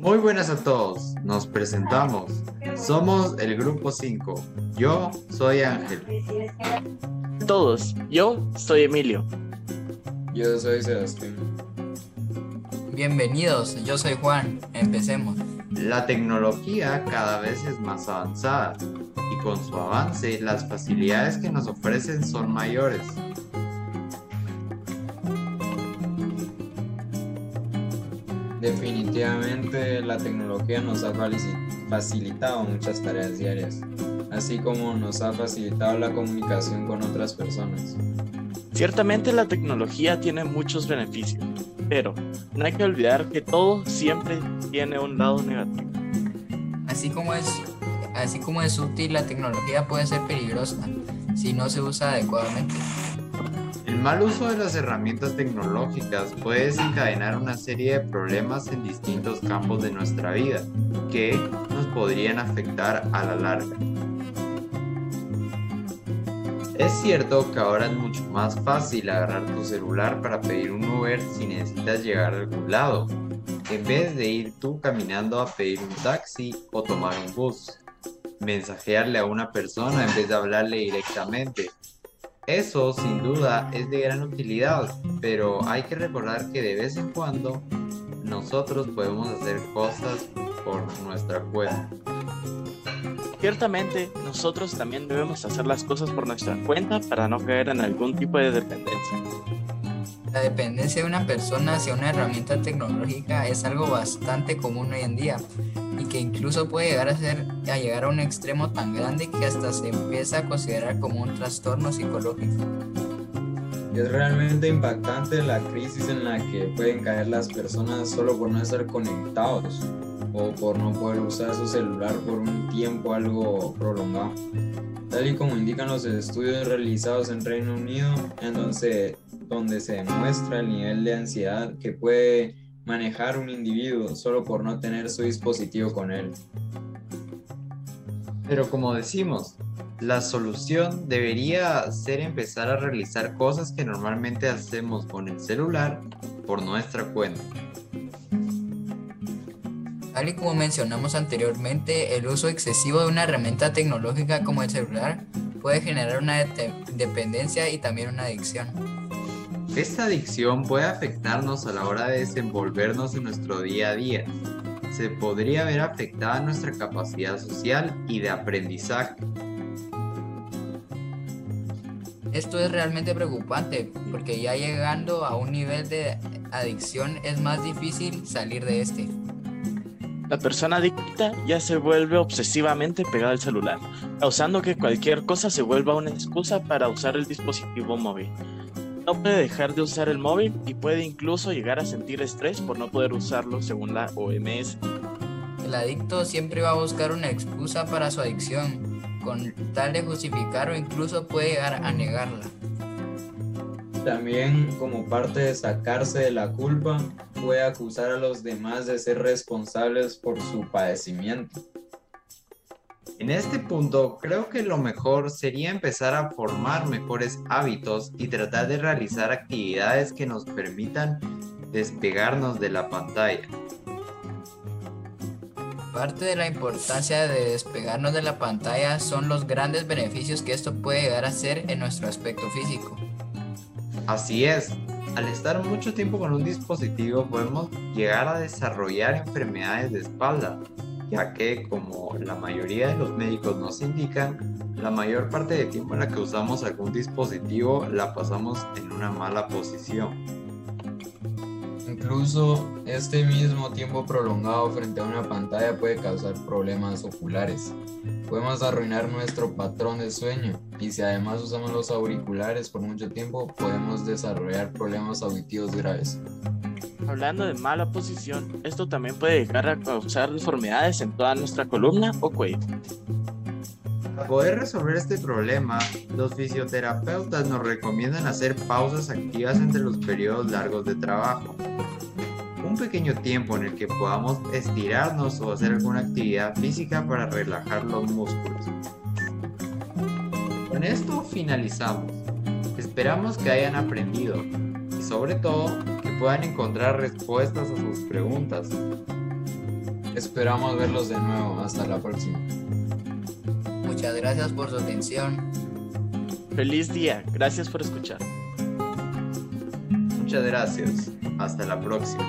Muy buenas a todos, nos presentamos. Somos el grupo 5. Yo soy Ángel. Todos, yo soy Emilio. Yo soy Sebastián. Bienvenidos, yo soy Juan. Empecemos. La tecnología cada vez es más avanzada y con su avance las facilidades que nos ofrecen son mayores. Definitivamente la tecnología nos ha facilitado muchas tareas diarias, así como nos ha facilitado la comunicación con otras personas. Ciertamente la tecnología tiene muchos beneficios, pero no hay que olvidar que todo siempre tiene un lado negativo. Así como es, así como es útil, la tecnología puede ser peligrosa si no se usa adecuadamente. El mal uso de las herramientas tecnológicas puede desencadenar una serie de problemas en distintos campos de nuestra vida que nos podrían afectar a la larga. Es cierto que ahora es mucho más fácil agarrar tu celular para pedir un Uber si necesitas llegar a algún lado, en vez de ir tú caminando a pedir un taxi o tomar un bus. Mensajearle a una persona en vez de hablarle directamente eso sin duda es de gran utilidad, pero hay que recordar que de vez en cuando nosotros podemos hacer cosas por nuestra cuenta. Ciertamente, nosotros también debemos hacer las cosas por nuestra cuenta para no caer en algún tipo de dependencia. La dependencia de una persona hacia una herramienta tecnológica es algo bastante común hoy en día y que incluso puede llegar a ser a llegar a un extremo tan grande que hasta se empieza a considerar como un trastorno psicológico. Es realmente impactante la crisis en la que pueden caer las personas solo por no estar conectados o por no poder usar su celular por un tiempo algo prolongado. Tal y como indican los estudios realizados en Reino Unido, en donde donde se demuestra el nivel de ansiedad que puede manejar un individuo solo por no tener su dispositivo con él. Pero como decimos, la solución debería ser empezar a realizar cosas que normalmente hacemos con el celular por nuestra cuenta. Tal y como mencionamos anteriormente, el uso excesivo de una herramienta tecnológica como el celular puede generar una dependencia y también una adicción. Esta adicción puede afectarnos a la hora de desenvolvernos en nuestro día a día. Se podría ver afectada nuestra capacidad social y de aprendizaje. Esto es realmente preocupante porque ya llegando a un nivel de adicción es más difícil salir de este. La persona adicta ya se vuelve obsesivamente pegada al celular, causando que cualquier cosa se vuelva una excusa para usar el dispositivo móvil no puede dejar de usar el móvil y puede incluso llegar a sentir estrés por no poder usarlo según la OMS. El adicto siempre va a buscar una excusa para su adicción, con tal de justificar o incluso puede llegar a negarla. También como parte de sacarse de la culpa, puede acusar a los demás de ser responsables por su padecimiento. En este punto, creo que lo mejor sería empezar a formar mejores hábitos y tratar de realizar actividades que nos permitan despegarnos de la pantalla. Parte de la importancia de despegarnos de la pantalla son los grandes beneficios que esto puede llegar a ser en nuestro aspecto físico. Así es, al estar mucho tiempo con un dispositivo podemos llegar a desarrollar enfermedades de espalda, ya que como la mayoría de los médicos nos indican, la mayor parte del tiempo en la que usamos algún dispositivo la pasamos en una mala posición. Incluso este mismo tiempo prolongado frente a una pantalla puede causar problemas oculares. Podemos arruinar nuestro patrón de sueño y si además usamos los auriculares por mucho tiempo podemos desarrollar problemas auditivos graves. Hablando de mala posición, esto también puede llegar a causar deformidades en toda nuestra columna o cuello. Para poder resolver este problema, los fisioterapeutas nos recomiendan hacer pausas activas entre los periodos largos de trabajo. Un pequeño tiempo en el que podamos estirarnos o hacer alguna actividad física para relajar los músculos. Con esto finalizamos. Esperamos que hayan aprendido y sobre todo puedan encontrar respuestas a sus preguntas. Esperamos verlos de nuevo. Hasta la próxima. Muchas gracias por su atención. Feliz día. Gracias por escuchar. Muchas gracias. Hasta la próxima.